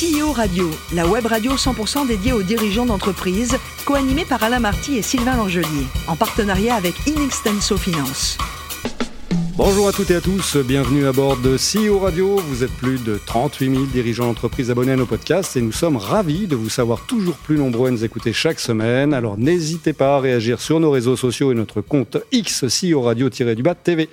CEO Radio, la web radio 100% dédiée aux dirigeants d'entreprise, co-animée par Alain Marty et Sylvain Langelier, en partenariat avec Inextenso Finance. Bonjour à toutes et à tous, bienvenue à bord de CEO Radio. Vous êtes plus de 38 000 dirigeants d'entreprise abonnés à nos podcasts et nous sommes ravis de vous savoir toujours plus nombreux à nous écouter chaque semaine. Alors n'hésitez pas à réagir sur nos réseaux sociaux et notre compte X CEO Radio-du-Bas TV.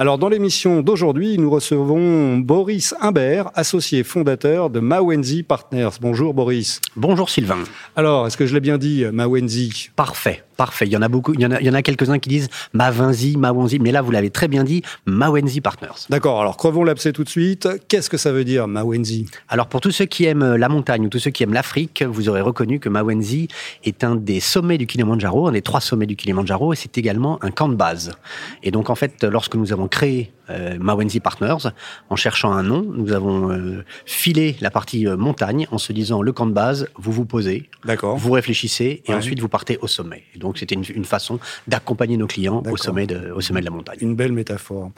Alors, dans l'émission d'aujourd'hui, nous recevons Boris Imbert, associé fondateur de Mawenzi Partners. Bonjour Boris. Bonjour Sylvain. Alors, est-ce que je l'ai bien dit, Mawenzi? Parfait. Parfait. Il y en a beaucoup. Il y en a, il y en a quelques-uns qui disent Mawenzi, Mawenzi. Mais là, vous l'avez très bien dit, Mawenzi Partners. D'accord. Alors, crevons l'abcès tout de suite. Qu'est-ce que ça veut dire, Mawenzi Alors, pour tous ceux qui aiment la montagne ou tous ceux qui aiment l'Afrique, vous aurez reconnu que Mawenzi est un des sommets du Kilimanjaro, un des trois sommets du Kilimanjaro, et c'est également un camp de base. Et donc, en fait, lorsque nous avons créé euh, Mawenzi Partners. En cherchant un nom, nous avons euh, filé la partie euh, montagne en se disant le camp de base, vous vous posez, vous réfléchissez et ensuite vous partez au sommet. Et donc c'était une, façon d'accompagner nos clients au sommet, de, au sommet de la montagne. Une belle métaphore.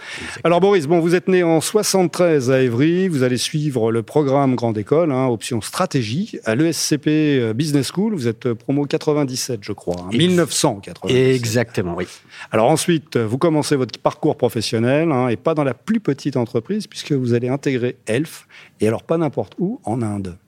Alors Boris, bon, vous êtes né en 73 à Évry, vous allez suivre le programme Grande École, hein, option stratégie, à l'ESCP Business School, vous êtes promo 97 je crois, 1997. Hein, Exactement, oui. Alors ensuite, vous commencez votre parcours professionnel hein, et pas dans la plus petite entreprise, puisque vous allez intégrer Elf, et alors pas n'importe où, en Inde.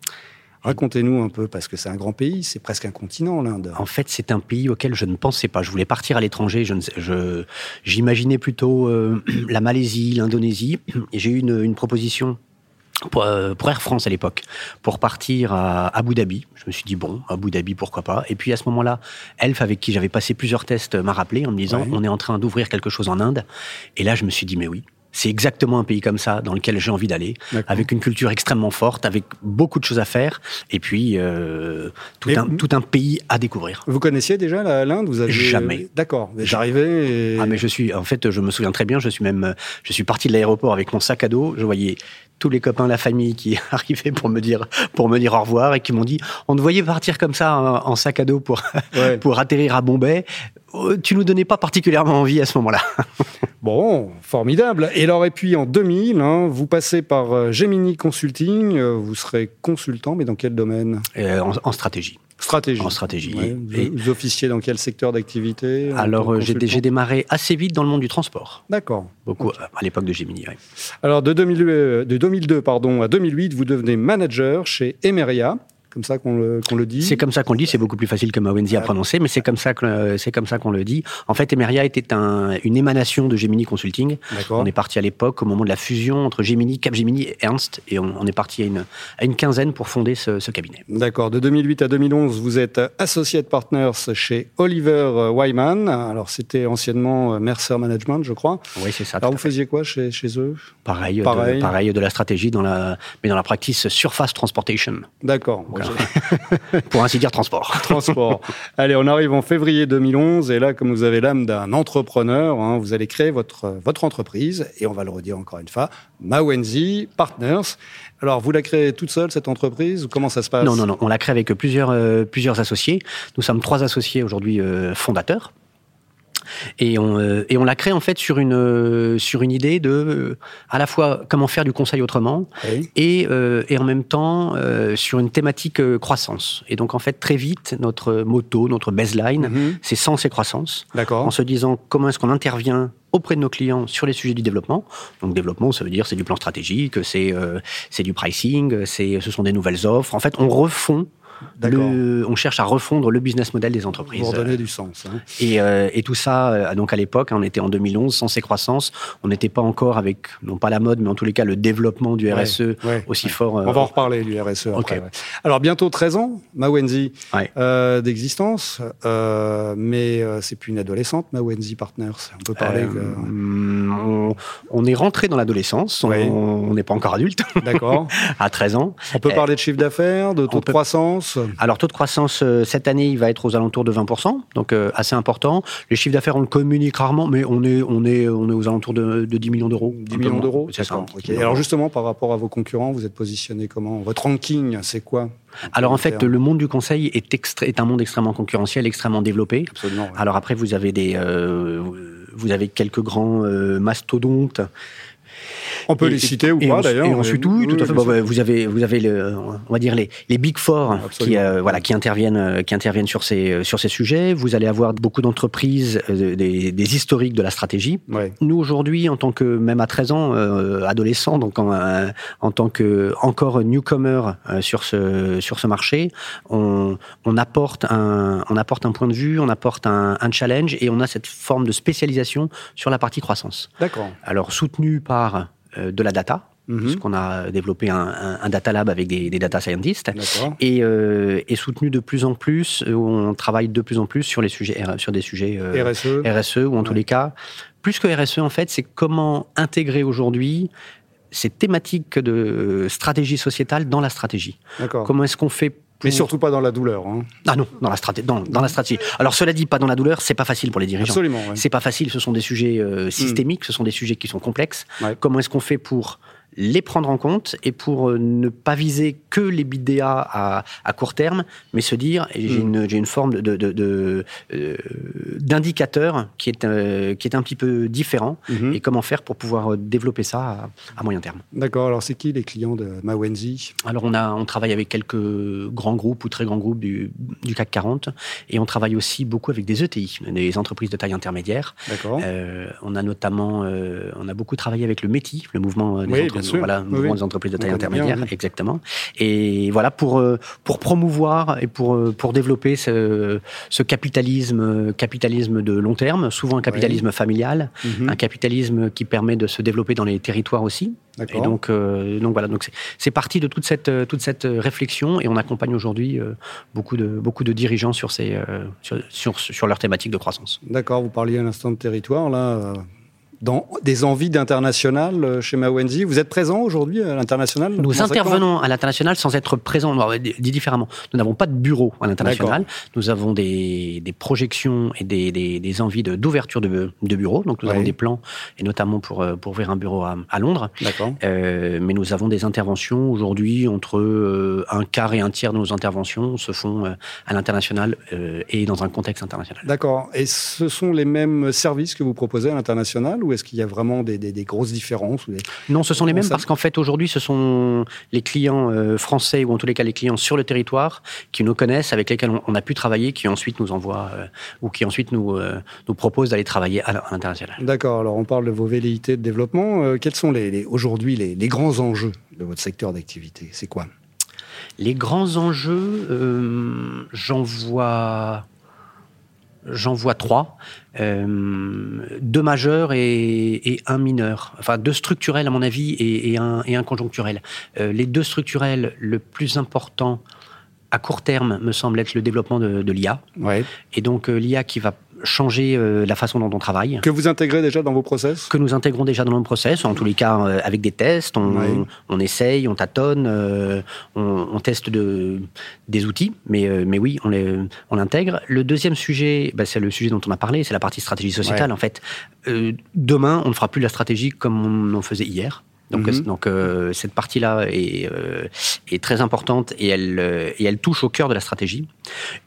Racontez-nous un peu, parce que c'est un grand pays, c'est presque un continent, l'Inde. En fait, c'est un pays auquel je ne pensais pas. Je voulais partir à l'étranger, je, j'imaginais plutôt euh, la Malaisie, l'Indonésie, j'ai eu une, proposition euh, pour, Air France à l'époque, pour partir à Abu Dhabi. Je me suis dit, bon, Abu Dhabi, pourquoi pas. Et puis à ce moment-là, Elf, avec qui j'avais passé plusieurs tests, m'a rappelé en me disant, on est en train d'ouvrir quelque chose en Inde. Et là, je me suis dit, mais oui, c'est exactement un pays comme ça dans lequel j'ai envie d'aller, avec une culture extrêmement forte, avec beaucoup de choses à faire, et puis euh, tout, un, tout, un, pays à découvrir. Vous connaissiez déjà l'Inde? Vous avez jamais. D'accord. J'arrivais. Et... Ah mais je suis. En fait, je me souviens très bien. Je suis même. Je suis parti de l'aéroport avec mon sac à dos. Je voyais tous les copains, la famille qui arrivaient pour me dire pour me dire au revoir et qui m'ont dit on te voyait partir comme ça en, sac à dos pour pour atterrir à Bombay. Euh, tu nous donnais pas particulièrement envie à ce moment-là. Bon, formidable. Et alors, et puis en 2000, hein, vous passez par euh, Gemini Consulting, euh, vous serez consultant, mais dans quel domaine? Euh, en, stratégie. Stratégie. En stratégie. Vous, officiez dans quel secteur d'activité Alors, j'ai démarré assez vite dans le monde du transport. D'accord. Beaucoup, à l'époque de Gemini. Alors, de, 2000, de 2002 pardon, à 2008, vous devenez manager chez Emeria comme ça qu'on le, dit C'est comme ça qu'on le dit, c'est beaucoup plus facile que Mawenzi à prononcer, mais c'est comme ça que c'est comme ça qu'on le dit. En fait, Emeria était une émanation de Gemini Consulting. On est parti à l'époque au moment de la fusion entre Gemini, Capgemini et Ernst, et on, est parti à une, à une, quinzaine pour fonder ce, cabinet. D'accord. De 2008 à 2011, vous êtes associate partners chez Oliver Wyman. Alors c'était anciennement Mercer Management, je crois. Oui, c'est ça. Alors vous faisiez quoi chez, chez eux? Pareil, pareil. De, pareil, de la stratégie dans la, mais dans la practice surface transportation. D'accord. Pour ainsi dire, transport. transport. Allez, on arrive en février 2011 et là, comme vous avez l'âme d'un entrepreneur, hein, vous allez créer votre, votre entreprise et on va le redire encore une fois, Mawenzi Partners. Alors, vous la créez toute seule, cette entreprise ou Comment ça se passe? Non, non, non. On la crée avec plusieurs, euh, plusieurs associés. Nous sommes trois associés aujourd'hui euh, fondateurs. Et on, euh, et on l'a créé en fait sur une, euh, sur une idée de euh, à la fois comment faire du conseil autrement et, et en même temps sur une thématique croissance. Et donc en fait très vite notre moto, notre baseline, mhm. c'est sens et croissance. En se disant comment est-ce qu'on intervient auprès de nos clients sur les sujets du développement. Donc développement, ça veut dire c'est du plan stratégique, c'est c'est du pricing, c'est ce sont des nouvelles offres. En fait, on refond on cherche à refondre le business model des entreprises. Pour donner du sens. Hein. Et, euh, et, tout ça, euh, donc à l'époque, on était en 2011, sans ces croissances, on n'était pas encore avec, non pas la mode, mais en tous les cas le développement du RSE aussi fort. on va en reparler du RSE après. Alors bientôt 13 ans, Mawenzi, euh, d'existence, mais c'est plus une adolescente, Mawenzi Partners. On peut parler. On, est rentré dans l'adolescence, on n'est pas encore adulte. D'accord. à 13 ans. On peut parler de chiffre d'affaires, de taux de croissance alors, taux de croissance, euh, cette année, il va être aux alentours de 20%, donc euh, assez important. Les chiffres d'affaires, on le communique rarement, mais on est, on est, on est aux alentours de, 10 millions d'euros. 10 millions d'euros C'est ça. Alors, justement, par rapport à vos concurrents, vous êtes positionné comment? Votre ranking, c'est quoi? Alors en fait, le monde du conseil est, est, un monde extrêmement concurrentiel, extrêmement développé. Absolument. Alors après, vous avez des, euh, vous avez quelques grands mastodontes On peut les citer ou pas d'ailleurs. Et ensuite, oui, tout à fait. vous avez, vous avez le, on va dire les, les big four qui, euh, voilà, qui interviennent, euh, qui interviennent sur ces, sur ces sujets. Vous allez avoir beaucoup d'entreprises, des, des, historiques de la stratégie. Nous aujourd'hui, en tant que même à 13 ans, adolescent, donc en, en, tant que encore newcomer sur ce sur ce marché, on, on apporte un, on apporte un point de vue, on apporte un, un challenge et on a cette forme de spécialisation sur la partie croissance. D'accord. Alors soutenu par euh, de la data, mhm. puisqu'on a développé un, un, data lab avec des, des data scientists, et, euh, et, soutenu de plus en plus, euh, on travaille de plus en plus sur les sujets, sur des sujets RSE. RSE, ou en tous les cas, plus que RSE en fait, c'est comment intégrer aujourd'hui ces thématiques de stratégie sociétale dans la stratégie. Comment est-ce qu'on fait mais surtout pas dans la douleur. Hein. Ah non, dans la, stratégie, dans, dans, la stratégie. Alors cela dit, pas dans la douleur, c'est pas facile pour les dirigeants. Absolument. C'est pas facile. Ce sont des sujets euh, systémiques, ce sont des sujets qui sont complexes. Comment est-ce qu'on fait pour les prendre en compte et pour euh, ne pas viser que les BDA à, à court terme, mais se dire j'ai mm. une, une, forme de, euh, d'indicateur qui est euh, qui est un petit peu différent mm-hmm. et comment faire pour pouvoir développer ça à, à moyen terme. D'accord. Alors c'est qui les clients de Mawenzi Alors on a on travaille avec quelques grands groupes ou très grands groupes du, du CAC 40 et on travaille aussi beaucoup avec des ETI, des entreprises de taille intermédiaire. D'accord. on a notamment on a beaucoup travaillé avec le METI, le mouvement des entreprises voilà, mouvement des entreprises de taille intermédiaire, exactement. Et voilà pour euh, pour promouvoir et pour euh, pour développer ce, ce capitalisme capitalisme de long terme, souvent un capitalisme familial, mhm. un capitalisme qui permet de se développer dans les territoires aussi. Et donc, euh, donc voilà, donc c'est parti de toute cette toute cette réflexion et on accompagne aujourd'hui beaucoup de beaucoup de dirigeants sur ces sur, sur, sur leur thématique de croissance. D'accord, vous parliez à l'instant de territoire là dans des envies d'international euh, chez Mawenzi. Vous êtes présent aujourd'hui à l'international Nous intervenons à l'international sans être présents, dit différemment. Nous n'avons pas de bureau à l'international. Nous avons des, des, projections et des, des, des envies d'ouverture de, de, bureaux. Donc nous avons des plans, et notamment pour, euh, pour ouvrir un bureau à, à Londres. Euh, mais nous avons des interventions aujourd'hui entre euh, un quart et un tiers de nos interventions se font à l'international et dans un contexte international. D'accord. Et ce sont les mêmes services que vous proposez à l'international ou est-ce qu'il y a vraiment des, grosses différences Non, ce sont les mêmes parce qu'en fait aujourd'hui ce sont les clients euh, français ou en tous les cas les clients sur le territoire qui nous connaissent, avec lesquels on, a pu travailler, qui ensuite nous envoient euh, ou qui ensuite nous, euh, nous proposent d'aller travailler à l'international. D'accord, alors on parle de vos velléités de développement. quels sont les, aujourd'hui les, les grands enjeux de votre secteur d'activité? C'est quoi? Les grands enjeux, j'en vois J'en vois trois, euh, deux majeurs et, un mineur, enfin deux structurels à mon avis et, un, et un, conjoncturel. Euh, les deux structurels, le plus important à court terme me semble être le développement de, de l'IA. Ouais. Et donc euh, l'IA qui va changer euh, la façon dont on travaille. Que vous intégrez déjà dans vos process? Que nous intégrons déjà dans nos process, en tous les cas euh, avec des tests, on, on, essaye, on tâtonne, euh, on, on, teste de, des outils, mais, mais oui, on les, on l'intègre. Le deuxième sujet, bah, c'est le sujet dont on a parlé, c'est la partie stratégie sociétale. En fait, demain, on ne fera plus la stratégie comme on en faisait hier. Donc, mhm. donc euh, cette partie-là est, euh, est, très importante et elle, euh, et elle touche au cœur de la stratégie.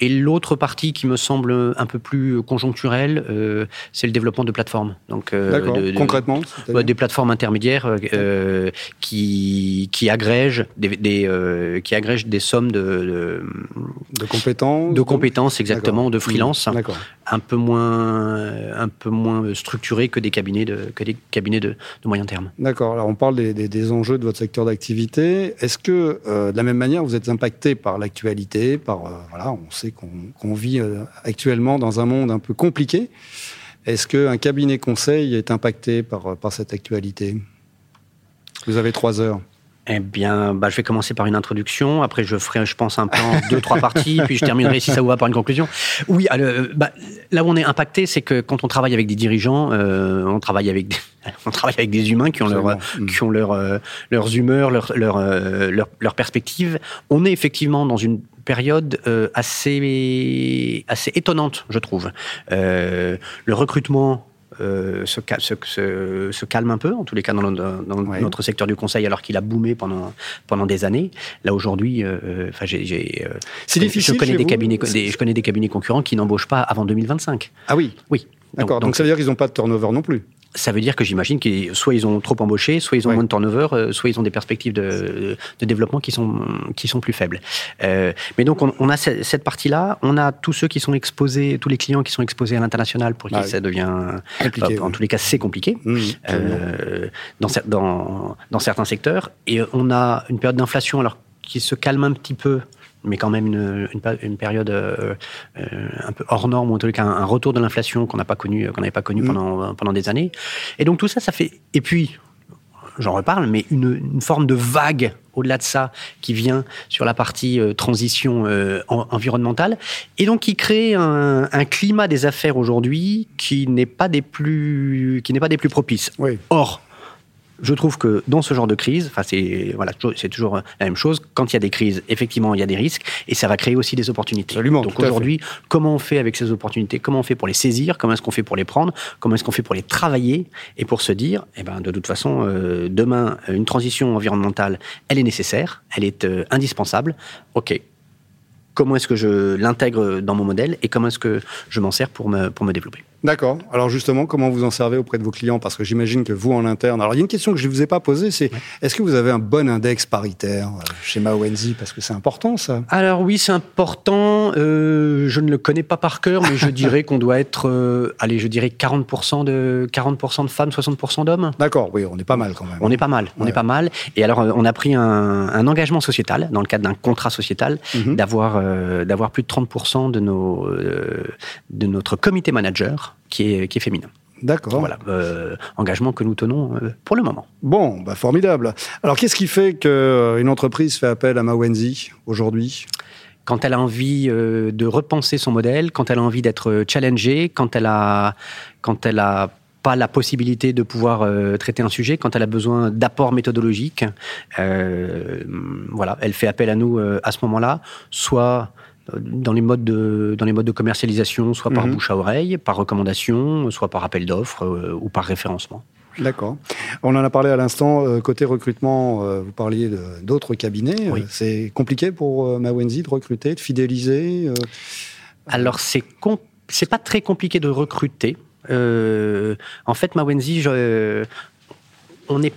Et l'autre partie qui me semble un peu plus conjoncturelle, c'est le développement de plateformes. Donc, de, concrètement, des plateformes intermédiaires qui, qui agrègent des, des qui agrègent des sommes de, de, compétences, de compétences exactement, de freelance, un peu moins un que des cabinets de moyen terme. D'accord. Alors on parle des, enjeux de votre secteur d'activité. Est-ce que, euh, de la même manière, vous êtes impacté par l'actualité, par euh, on sait qu'on vit euh, actuellement dans un monde un peu compliqué. Est-ce qu'un cabinet conseil est impacté par, par cette actualité? Vous avez trois heures. Eh bien, bah, je vais commencer par une introduction. Après, je ferai, je pense, un plan deux, trois parties. Puis je terminerai, si ça vous va, par une conclusion. Oui, bah, là où on est impacté, c'est que quand on travaille avec des dirigeants, euh, on travaille avec des, on travaille avec des humains qui ont leur, qui ont leur, euh, leurs humeurs, leur, leur, euh, leur, leur perspective. On est effectivement dans une période assez, assez étonnante, je trouve. le recrutement euh, se, se, se, calme un peu, en tous les cas dans, notre secteur du conseil, alors qu'il a boomé pendant, pendant des années. Là aujourd'hui, euh, euh, enfin, j'ai, c'est difficile. Je connais des cabinets, je connais des cabinets concurrents qui n'embauchent pas avant 2025. Ah oui. Oui. D'accord. Donc, ça veut dire qu'ils n'ont pas de turnover non plus. Ça veut dire que j'imagine que soit ils ont trop embauché, soit ils ont Ouais. moins de turnover, euh, soit ils ont des perspectives de, de développement qui sont, qui sont plus faibles. Euh, mais donc, on, on a ce- cette partie-là. On a tous ceux qui sont exposés, tous les clients qui sont exposés à l'international pour qui Ah oui. ça devient, Compliqué, en oui. tous les cas, c'est compliqué. Mmh. Euh, dans, dans certains secteurs. Et on a une période d'inflation alors qui se calme un petit peu, mais quand même une, une, période euh, euh, un peu hors norme, ou en tout cas un, un retour de l'inflation qu'on n'a pas connu, qu'on n'avait pas connu Mm. pendant, pendant des années. Et donc tout ça, ça fait. Et puis, j'en reparle, mais une, une forme de vague au-delà de ça qui vient sur la partie euh, transition euh, en- environnementale et donc qui crée un, un climat des affaires aujourd'hui qui n'est pas des plus qui n'est pas des plus propices. Oui. Or, je trouve que dans ce genre de crise, enfin c'est voilà, toujours- c'est toujours la même chose. Quand il y a des crises, effectivement, il y a des risques et ça va créer aussi des opportunités. Absolument, Donc aujourd'hui, comment on fait avec ces opportunités? Comment on fait pour les saisir? Comment est-ce qu'on fait pour les prendre? Comment est-ce qu'on fait pour les travailler? Et pour se dire, eh ben de toute façon, euh, demain, une transition environnementale, elle est nécessaire, elle est euh, indispensable. Ok. Comment est-ce que je l'intègre dans mon modèle et comment est-ce que je m'en sers pour me, pour me développer? D'accord. Alors justement, comment vous en servez auprès de vos clients? Parce que j'imagine que vous, en interne... Alors il y a une question que je ne vous ai pas posée, c'est est-ce que vous avez un bon index paritaire euh, chez Mawenzi? Parce que c'est important, ça. Alors oui, c'est important. Euh, je ne le connais pas par cœur, mais je dirais qu'on doit être, euh, allez, je dirais 40% de 40% de femmes, 60% d'hommes. D'accord, oui, on est pas mal quand même. On est pas mal, on Ouais. est pas mal. Et alors, on a pris un, un engagement sociétal dans le cadre d'un contrat sociétal Mhm. d'avoir d'avoir plus de 30% de nos de notre comité manager qui est qui est féminin. D'accord. Voilà, euh, engagement que nous tenons euh, pour le moment. Bon, bah formidable. Alors qu'est-ce qui fait qu'une entreprise fait appel à Mawenzi aujourd'hui? Quand elle a envie euh, de repenser son modèle, quand elle a envie d'être challengée, quand elle a, quand elle a pas la possibilité de pouvoir euh, traiter un sujet, quand elle a besoin d'apports méthodologiques, euh, voilà, elle fait appel à nous euh, à ce moment-là, soit euh, dans les modes de, dans les modes de commercialisation, soit par Mhm. bouche à oreille, par recommandation, soit par appel d'offres euh, ou par référencement. D'accord. On en a parlé à l'instant, euh, côté recrutement, euh, vous parliez d'autres cabinets. Oui. C'est compliqué pour Mawenzi de recruter, de fidéliser Alors, c'est c'est pas très compliqué de recruter. En fait, Mawenzi, je- on n'est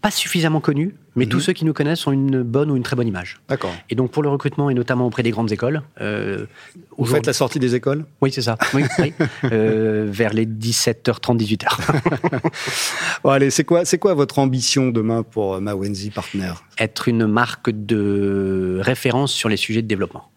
pas suffisamment connu, mais Mhm. tous ceux qui nous connaissent ont une bonne ou une très bonne image. D'accord. Et donc, pour le recrutement, et notamment auprès des grandes écoles, euh, Vous faites la sortie des écoles? Oui, c'est ça. Oui, oui. Euh, vers les 17h30, 18h. Bon, allez, c'est quoi, quoi votre ambition demain pour euh, Mawenzi Partner être une marque de référence sur les sujets de développement.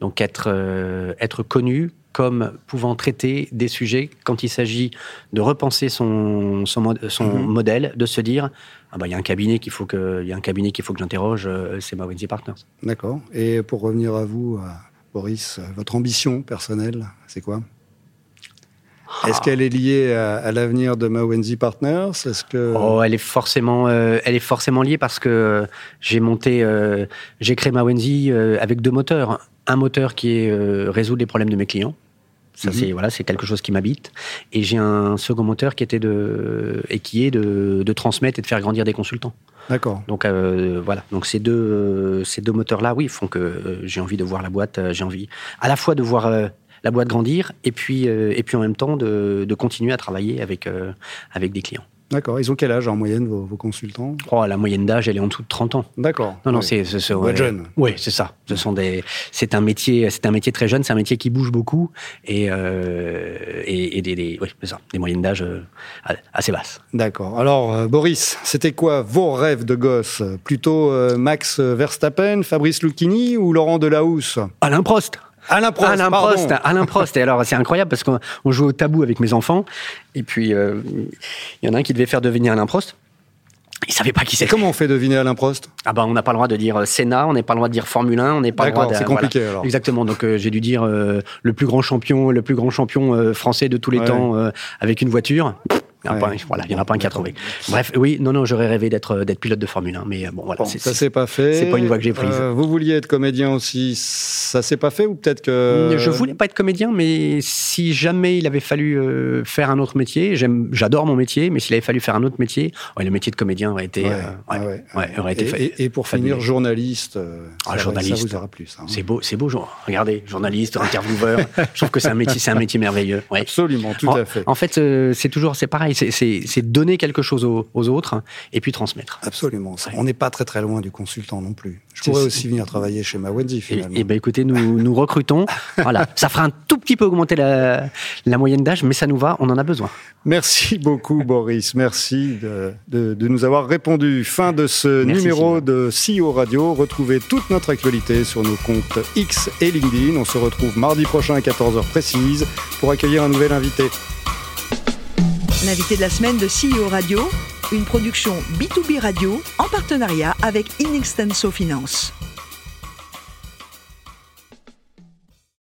Donc être, euh, être connu comme pouvant traiter des sujets quand il s'agit de repenser son, son, Mhm. modèle, de se dire ah bah il y a un cabinet qu'il faut que il y a un cabinet qu'il faut que j'interroge, euh, c'est Mawenzi Partners. D'accord. Et pour revenir à vous, euh, Boris, euh, votre ambition personnelle, c'est quoi? Est-ce qu'elle est liée à, à l'avenir de Mawenzi Partners? Est-ce que Oh, elle est forcément, euh, elle est forcément liée parce que euh, j'ai monté, euh, j'ai créé Mawenzi avec deux moteurs. Un moteur qui est résoudre les problèmes de mes clients. Ça Mhm. c'est voilà, c'est quelque chose qui m'habite. Et j'ai un second moteur qui était de et qui est de, de transmettre et de faire grandir des consultants. D'accord. Donc euh, voilà, donc ces deux euh, ces deux moteurs là, oui, font que euh, j'ai envie de voir la boîte, euh, j'ai envie à la fois de voir euh, la boîte grandir et puis euh, et puis en même temps de, de continuer à travailler avec euh, avec des clients. D'accord. Ils ont quel âge en moyenne vos, vos consultants? Oh, la moyenne d'âge, elle est en dessous de 30 ans. D'accord. Non, non, Ouais. c'est c'est Vous êtes jeune. Oui, c'est ça. Ce sont des. C'est un métier. C'est un métier très jeune. C'est un métier qui bouge beaucoup et euh, et, et des, des- oui, ça. Des moyennes d'âge euh, assez basses. D'accord. Alors, euh, Boris, c'était quoi vos rêves de gosse? Plutôt euh, Max Verstappen, Fabrice Lucchini ou Laurent Delahousse? Alain Prost. Alain Prost, Alain pardon. Prost, Alain Prost. Et alors, c'est incroyable parce qu'on on joue au tabou avec mes enfants. Et puis, euh, il y en a un qui devait faire devenir Alain Prost. Il savait pas qui c'était. comment on fait deviner Alain Prost? Ah bah, on n'a pas le droit de dire euh, Sénat, on n'est pas le droit de dire Formule 1, on n'est pas le droit de. c'est compliqué alors. Exactement. Donc euh, j'ai dû dire euh, le plus grand champion, le plus grand champion français de tous les Ouais. temps avec une voiture. Il n'y en a Ouais. pas un- voilà, il y en a pas un qui a trouvé. Bref, oui, non, non, j'aurais rêvé d'être euh, pilote de Formule 1, mais euh, bon, voilà. Bon, ça s'est pas fait. c'est pas une voie que j'ai prise. Euh, vous vouliez être comédien aussi, ça s'est pas fait ou peut-être que Je voulais pas être comédien, mais si jamais il avait fallu euh, faire un autre métier, j'adore mon métier, mais s'il avait fallu faire un autre métier, ouais, le métier de comédien aurait été, Ouais, euh, aurait Et, fa- et- et pour fabuleux. finir, journaliste, Ah, ça, journaliste. ça vous aura plus. hein. C'est beau, c'est beau, genre. Regardez, journaliste, intervieweur. je trouve que c'est un métier, c'est un métier merveilleux. Absolument, tout en, à fait. En fait, c'est toujours, c'est pareil. Pareil, c'est donner quelque chose aux, autres et puis transmettre. Absolument. On n'est pas très très loin du consultant non plus. Je pourrais aussi venir travailler chez Mawenzi finalement. Et, et ben écoutez, nous, nous recrutons. voilà, ça fera un tout petit peu augmenter la, la moyenne d'âge, mais ça nous va, on en a besoin. Merci beaucoup Boris, merci de, de, nous avoir répondu. Fin de ce numéro de CEO Radio. Retrouvez toute notre actualité sur nos comptes X et LinkedIn. On se retrouve mardi prochain à 14h précise pour accueillir un nouvel invité. L'invité de la semaine de CEO Radio, une production B2B Radio en partenariat avec Inextenso Finance.